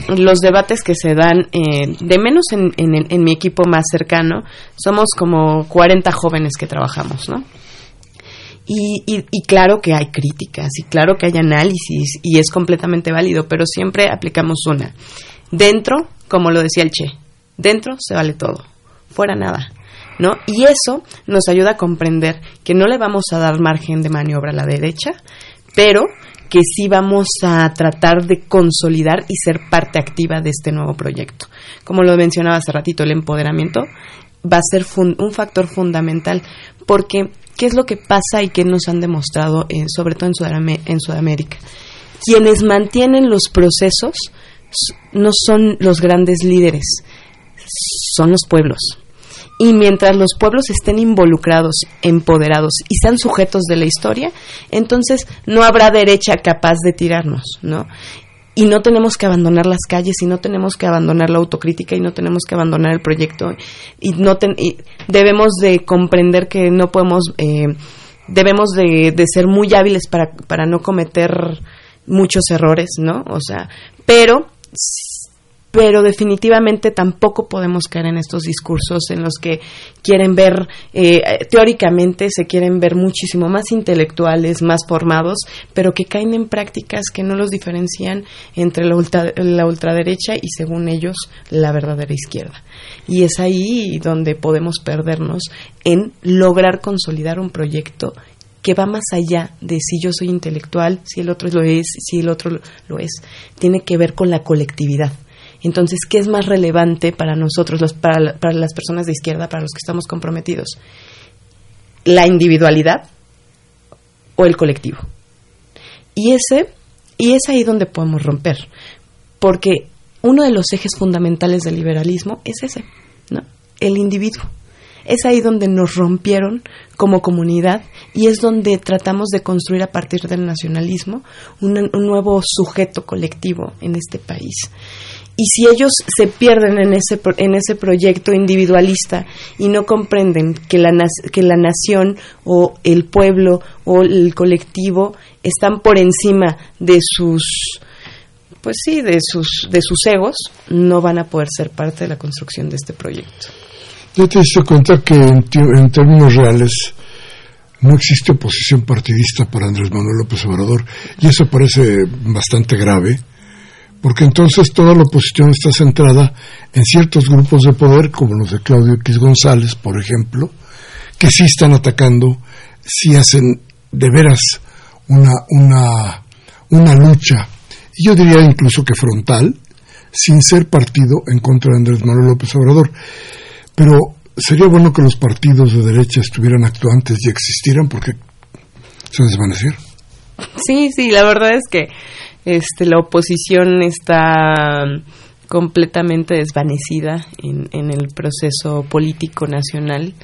los debates que se dan, eh, de menos en, en, mi equipo más cercano, somos como 40 jóvenes que trabajamos, ¿no? Y, y, claro que hay críticas y claro que hay análisis y es completamente válido, pero siempre aplicamos una. Dentro, como lo decía el Che, dentro se vale todo, fuera nada. ¿No? Y eso nos ayuda a comprender que no le vamos a dar margen de maniobra a la derecha, pero que sí vamos a tratar de consolidar y ser parte activa de este nuevo proyecto. Como lo mencionaba hace ratito, el empoderamiento va a ser un factor fundamental porque ¿qué es lo que pasa y qué nos han demostrado, sobre todo en, en Sudamérica? Quienes mantienen los procesos no son los grandes líderes, son los pueblos y mientras los pueblos estén involucrados, empoderados y sean sujetos de la historia, entonces no habrá derecha capaz de tirarnos, ¿no? Y no tenemos que abandonar las calles y no tenemos que abandonar la autocrítica y no tenemos que abandonar el proyecto y no debemos de comprender que no podemos eh, debemos de, de, ser muy hábiles para, para no cometer muchos errores, ¿no? O sea, pero pero definitivamente tampoco podemos caer en estos discursos en los que quieren ver, eh, teóricamente se quieren ver muchísimo más intelectuales, más formados, pero que caen en prácticas que no los diferencian entre la, la ultraderecha y, según ellos, la verdadera izquierda. Y es ahí donde podemos perdernos en lograr consolidar un proyecto que va más allá de si yo soy intelectual, si el otro lo es, si el otro lo es. Tiene que ver con la colectividad entonces, ¿qué es más relevante para nosotros, para, las personas de izquierda, para los que estamos comprometidos? ¿La individualidad o el colectivo? Y ese y es ahí donde podemos romper, porque uno de los ejes fundamentales del liberalismo es ese, ¿no? El individuo. Es ahí donde nos rompieron como comunidad y es donde tratamos de construir a partir del nacionalismo un nuevo sujeto colectivo en este país. Y si ellos se pierden en ese, en ese proyecto individualista y no comprenden que la, que la nación o el pueblo o el colectivo están por encima de sus pues sí, de sus, de sus egos, no van a poder ser parte de la construcción de este proyecto. Ya te diste cuenta que en, términos reales no existe oposición partidista para Andrés Manuel López Obrador y eso parece bastante grave porque entonces toda la oposición está centrada en ciertos grupos de poder como los de Claudio X González, por ejemplo, que sí están atacando, sí hacen de veras una, una, una lucha yo diría incluso que frontal, sin ser partido en contra de Andrés Manuel López Obrador. Pero sería bueno que los partidos de derecha estuvieran actuantes y existieran porque se desvanecieron. Sí, sí, la verdad es que este, la oposición está completamente desvanecida en, el proceso político nacional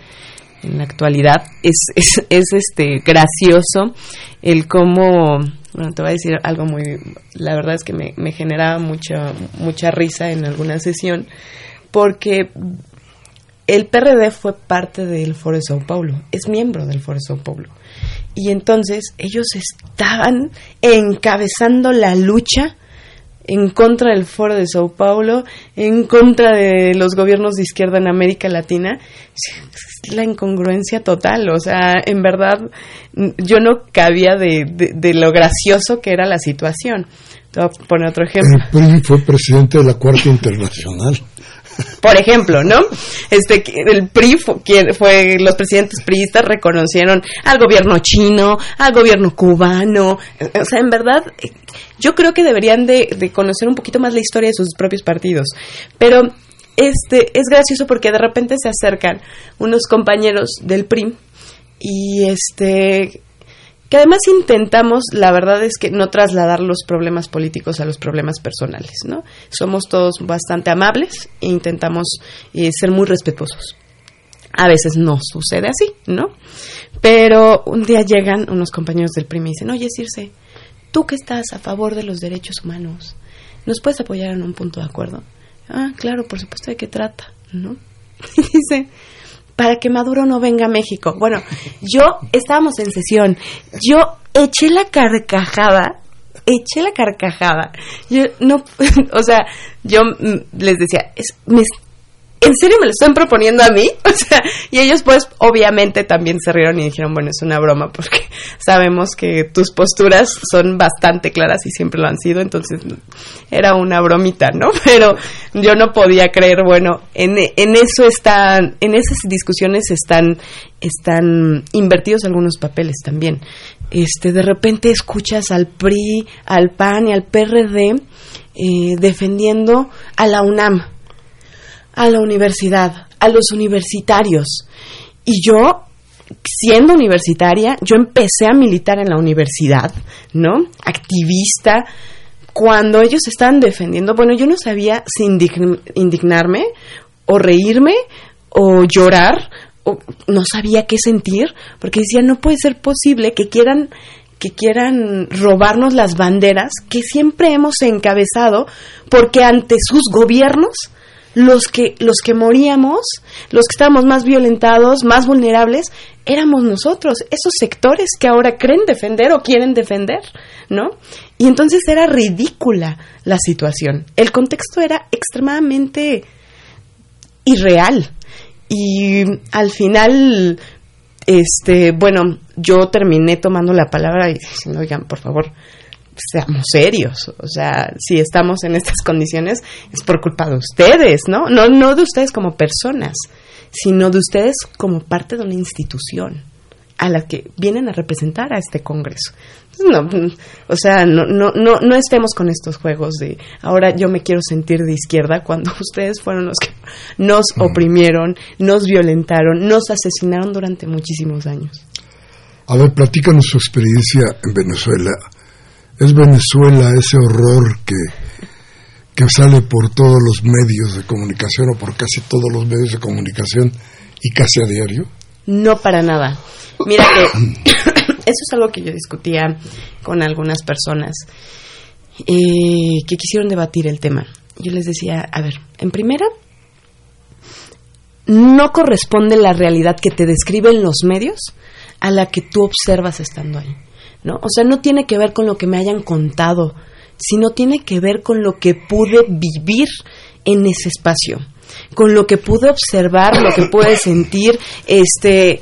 en la actualidad. Es, es, es este gracioso el cómo bueno, te voy a decir algo muy, la verdad es que me, me generaba mucha, mucha risa en alguna sesión, porque el PRD fue parte del Foro de Sao Paulo, es miembro del Foro de Sao Paulo. Y entonces ellos estaban encabezando la lucha en contra del Foro de Sao Paulo, en contra de los gobiernos de izquierda en América Latina, la incongruencia total. O sea, en verdad, yo no cabía de, de, lo gracioso que era la situación. Te voy a poner otro ejemplo. El PRI fue presidente de la Cuarta Internacional por ejemplo, ¿no? Este, el PRI fue, fue, los presidentes priistas reconocieron al gobierno chino, al gobierno cubano, o sea, en verdad, yo creo que deberían de, de conocer un poquito más la historia de sus propios partidos, pero este, es gracioso porque de repente se acercan unos compañeros del PRI y este que además intentamos, la verdad es que no trasladar los problemas políticos a los problemas personales, ¿no? Somos todos bastante amables e intentamos eh, ser muy respetuosos. A veces no sucede así, ¿no? Pero un día llegan unos compañeros del PRI y dicen, oye, Circe, tú que estás a favor de los derechos humanos, ¿nos puedes apoyar en un punto de acuerdo? Ah, claro, por supuesto, ¿de qué trata? ¿No? Y dice, para que Maduro no venga a México. Bueno, yo estábamos en sesión, yo eché la carcajada, eché la carcajada. Yo no, o sea, yo les decía, es, me, ¿en serio me lo están proponiendo a mí? O sea, y ellos pues obviamente también se rieron y dijeron, bueno, es una broma porque sabemos que tus posturas son bastante claras y siempre lo han sido, entonces era una bromita, ¿no? Pero yo no podía creer, bueno, en, en eso están, en esas discusiones están, están invertidos algunos papeles también. Este, de repente escuchas al PRI, al PAN y al PRD eh, defendiendo a la UNAM a la universidad, a los universitarios. Y yo, siendo universitaria, yo empecé a militar en la universidad, ¿no? Activista. Cuando ellos estaban defendiendo, bueno, yo no sabía si indignarme o reírme o llorar, o no sabía qué sentir, porque decía, no puede ser posible que quieran que quieran robarnos las banderas que siempre hemos encabezado porque ante sus gobiernos los que, los que moríamos, los que estábamos más violentados, más vulnerables, éramos nosotros, esos sectores que ahora creen defender o quieren defender, ¿no? Y entonces era ridícula la situación. El contexto era extremadamente irreal. Y al final, este, bueno, yo terminé tomando la palabra y diciendo, oigan, por favor, seamos serios. O sea, si estamos en estas condiciones es por culpa de ustedes, ¿no? No, no de ustedes como personas, sino de ustedes como parte de una institución a la que vienen a representar a este Congreso. No, o sea, no, no, no, no estemos con estos juegos de ahora yo me quiero sentir de izquierda cuando ustedes fueron los que nos oprimieron, nos violentaron, nos asesinaron durante muchísimos años. A ver, platícanos su experiencia en Venezuela es Venezuela ese horror que, que sale por todos los medios de comunicación o por casi todos los medios de comunicación y casi a diario? No para nada. Mira que eso es algo que yo discutía con algunas personas eh, que quisieron debatir el tema. yo les decía, a ver, en primera, no corresponde la realidad que te describen los medios a la que tú observas estando ahí, ¿no? O sea, no tiene que ver con lo que me hayan contado, sino tiene que ver con lo que pude vivir en ese espacio, con lo que pude observar, lo que pude sentir, este,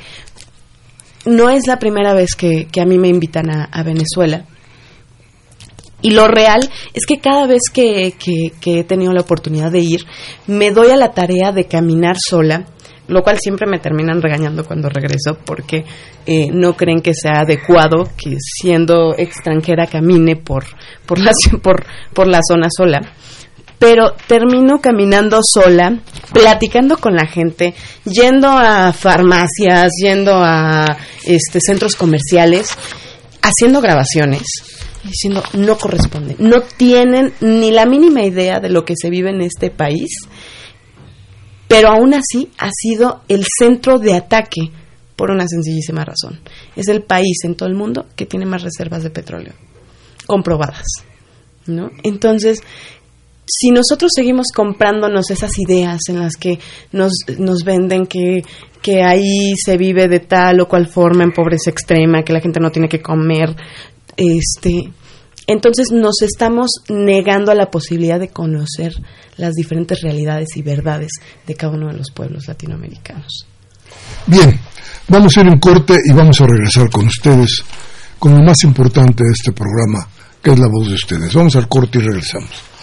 no es la primera vez que, a mí me invitan a, Venezuela. Y lo real es que cada vez que, he tenido la oportunidad de ir, me doy a la tarea de caminar sola, lo cual siempre me terminan regañando cuando regreso porque eh, no creen que sea adecuado que siendo extranjera camine por, por, la, por, por la zona sola. Pero termino caminando sola, platicando con la gente, yendo a farmacias, yendo a este, centros comerciales, haciendo grabaciones, diciendo no corresponde, no tienen ni la mínima idea de lo que se vive en este país, pero aún así ha sido el centro de ataque por una sencillísima razón. Es el país en todo el mundo que tiene más reservas de petróleo comprobadas. ¿No? Entonces, si nosotros seguimos comprándonos esas ideas en las que nos, nos venden que, que ahí se vive de tal o cual forma en pobreza extrema, que la gente no tiene que comer, este, entonces nos estamos negando a la posibilidad de conocer las diferentes realidades y verdades de cada uno de los pueblos latinoamericanos. Bien, vamos a ir en corte y vamos a regresar con ustedes con lo más importante de este programa, que es la voz de ustedes. Vamos al corte y regresamos.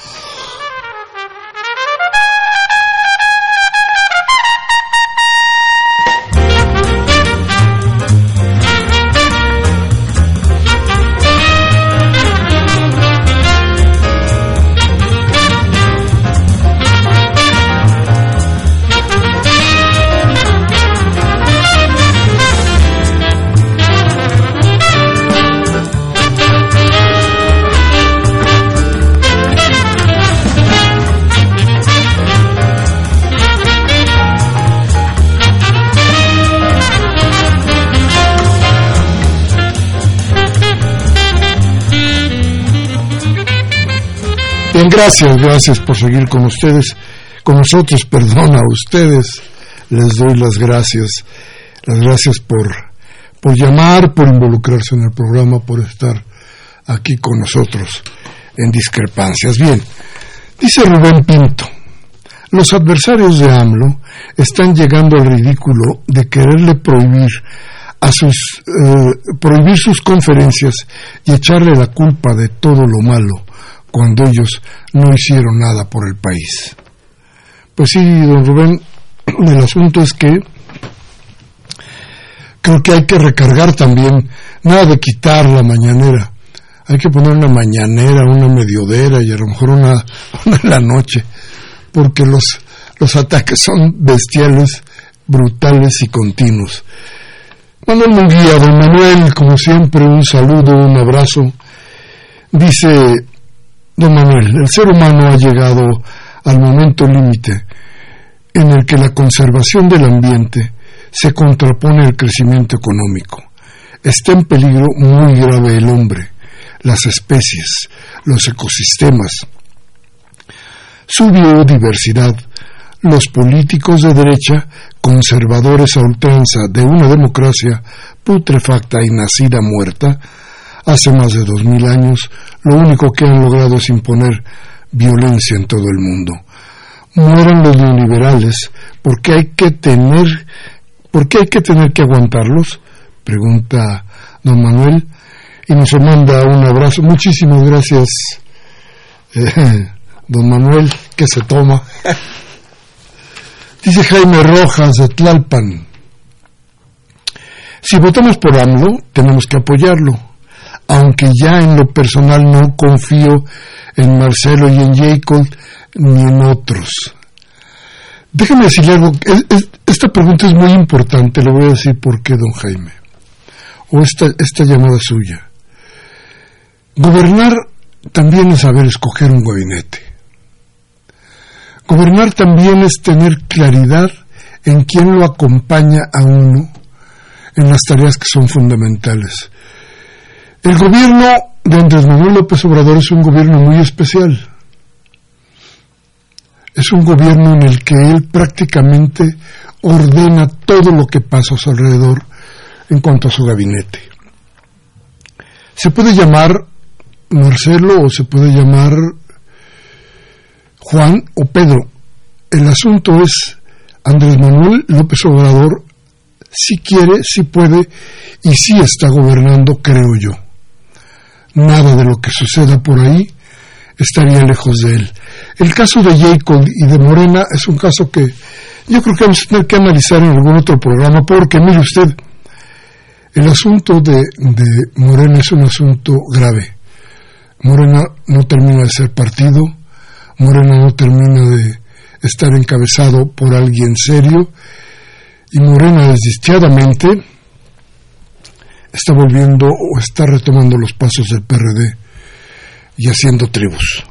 Gracias, gracias por seguir con ustedes, con nosotros, perdón, a ustedes les doy las gracias, las gracias por, por llamar, por involucrarse en el programa, por estar aquí con nosotros en discrepancias. Bien, dice Rubén Pinto, los adversarios de AMLO están llegando al ridículo de quererle prohibir a sus eh, prohibir sus conferencias y echarle la culpa de todo lo malo cuando ellos no hicieron nada por el país. Pues sí, don Rubén, el asunto es que creo que hay que recargar también, nada de quitar la mañanera, hay que poner una mañanera, una mediodera y a lo mejor una, en la noche, porque los, los ataques son bestiales, brutales y continuos. Manuel Munguía, don Manuel, como siempre, un saludo, un abrazo. Dice, Don Manuel, el ser humano ha llegado al momento límite en el que la conservación del ambiente se contrapone al crecimiento económico. Está en peligro muy grave el hombre, las especies, los ecosistemas, su biodiversidad, los políticos de derecha, conservadores a ultranza de una democracia putrefacta y nacida muerta, hace más de dos mil años, lo único que han logrado es imponer violencia en todo el mundo. Mueran los neoliberales, porque hay que tener, porque hay que tener que aguantarlos? Pregunta don Manuel y nos manda un abrazo. Muchísimas gracias, eh, don Manuel, que se toma. Dice Jaime Rojas de Tlalpan. Si votamos por AMLO, tenemos que apoyarlo aunque ya en lo personal no confío en Marcelo y en Jacob ni en otros. Déjame decirle algo, esta pregunta es muy importante, le voy a decir por qué, don Jaime, o esta, esta llamada suya. Gobernar también es saber escoger un gabinete. Gobernar también es tener claridad en quién lo acompaña a uno en las tareas que son fundamentales. El gobierno de Andrés Manuel López Obrador es un gobierno muy especial. es un gobierno en el que él prácticamente ordena todo lo que pasa a su alrededor en cuanto a su gabinete. Se puede llamar Marcelo o se puede llamar Juan o Pedro. El asunto es Andrés Manuel López Obrador si quiere, si puede y si está gobernando, creo yo. Nada de lo que suceda por ahí estaría lejos de él. El caso de Jacob y de Morena es un caso que yo creo que vamos a tener que analizar en algún otro programa, porque mire usted, el asunto de, Morena es un asunto grave. Morena no termina de ser partido, Morena no termina de estar encabezado por alguien serio, y Morena desdichadamente está volviendo o está retomando los pasos del PRD y haciendo tribus.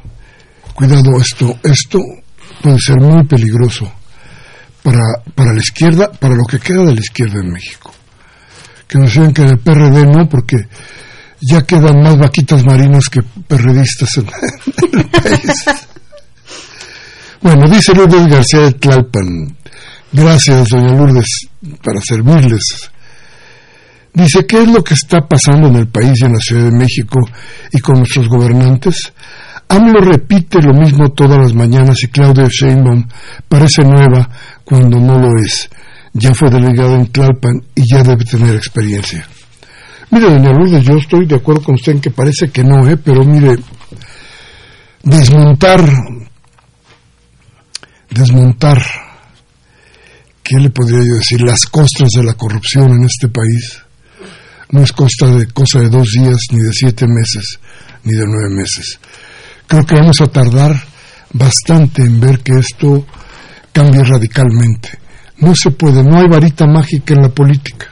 Cuidado, esto, esto puede ser muy peligroso para, para la izquierda, para lo que queda de la izquierda en México. Que nos digan que en el PRD no, porque ya quedan más vaquitas marinas que perredistas en, el país. Bueno, dice Lourdes García de Tlalpan. Gracias, doña Lourdes, para servirles. Dice, ¿qué es lo que está pasando en el país y en la Ciudad de México y con nuestros gobernantes? AMLO repite lo mismo todas las mañanas y Claudia Sheinbaum parece nueva cuando no lo es. Ya fue delegado en Tlalpan y ya debe tener experiencia. Mire, doña Lourdes, yo estoy de acuerdo con usted en que parece que no, ¿eh? pero mire, desmontar, desmontar, ¿qué le podría yo decir? Las costas de la corrupción en este país no es costa de cosa de dos días, ni de siete meses, ni de nueve meses. Creo que vamos a tardar bastante en ver que esto cambie radicalmente. No se puede, no hay varita mágica en la política.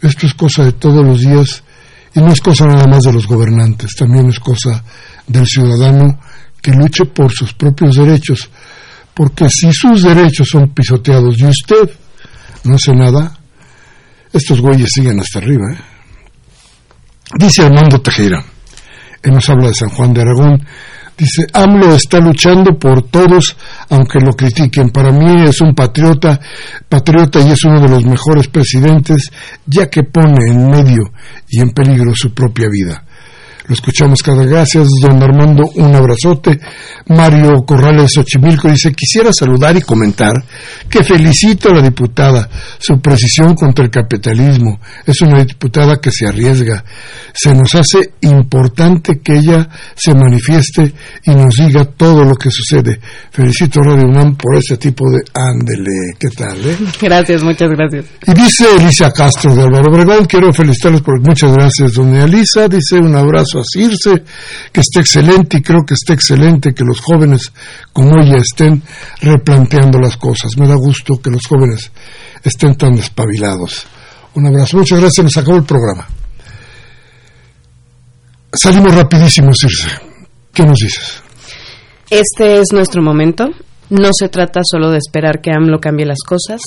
Esto es cosa de todos los días y no es cosa nada más de los gobernantes, también es cosa del ciudadano que luche por sus propios derechos, porque si sus derechos son pisoteados y usted no hace nada, estos güeyes siguen hasta arriba. ¿eh? Dice Armando Tejera, él nos habla de San Juan de Aragón, Dice, AMLO está luchando por todos, aunque lo critiquen. Para mí es un patriota, patriota y es uno de los mejores presidentes, ya que pone en medio y en peligro su propia vida. Lo escuchamos cada gracias, don Armando, un abrazote. Mario Corrales Xochimilco dice, quisiera saludar y comentar que felicito a la diputada, su precisión contra el capitalismo. Es una diputada que se arriesga. Se nos hace importante que ella se manifieste y nos diga todo lo que sucede. Felicito a Radio UNAM por ese tipo de ándele. ¿Qué tal? Eh? Gracias, muchas gracias. Y dice Elisa Castro de Álvaro Obregón, quiero felicitarlos por muchas gracias, doña Elisa. Dice un abrazo a Circe, que esté excelente y creo que esté excelente que los jóvenes como ella estén replanteando las cosas. Me da gusto que los jóvenes estén tan despabilados. Un abrazo, muchas gracias, nos acabó el programa. Salimos rapidísimo, Circe. ¿Qué nos dices? Este es nuestro momento. No se trata solo de esperar que AMLO cambie las cosas.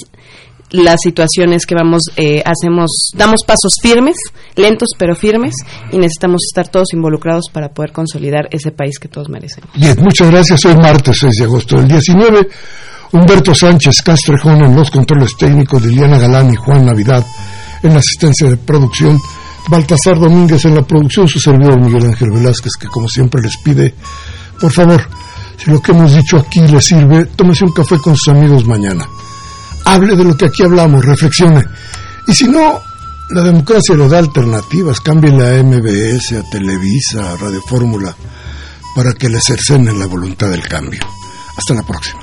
Las situaciones que vamos, eh, hacemos, damos pasos firmes, lentos pero firmes, y necesitamos estar todos involucrados para poder consolidar ese país que todos merecemos. Bien, muchas gracias. Hoy martes 6 de agosto del 19. Humberto Sánchez Castrejón en los controles técnicos, Liliana Galán y Juan Navidad en la asistencia de producción. Baltasar Domínguez en la producción, su servidor Miguel Ángel Velázquez, que como siempre les pide, por favor, si lo que hemos dicho aquí le sirve, tómese un café con sus amigos mañana. Hable de lo que aquí hablamos, reflexione. Y si no, la democracia le da alternativas, cambie la MBS a Televisa, a Radio Fórmula, para que le cercenen la voluntad del cambio. Hasta la próxima.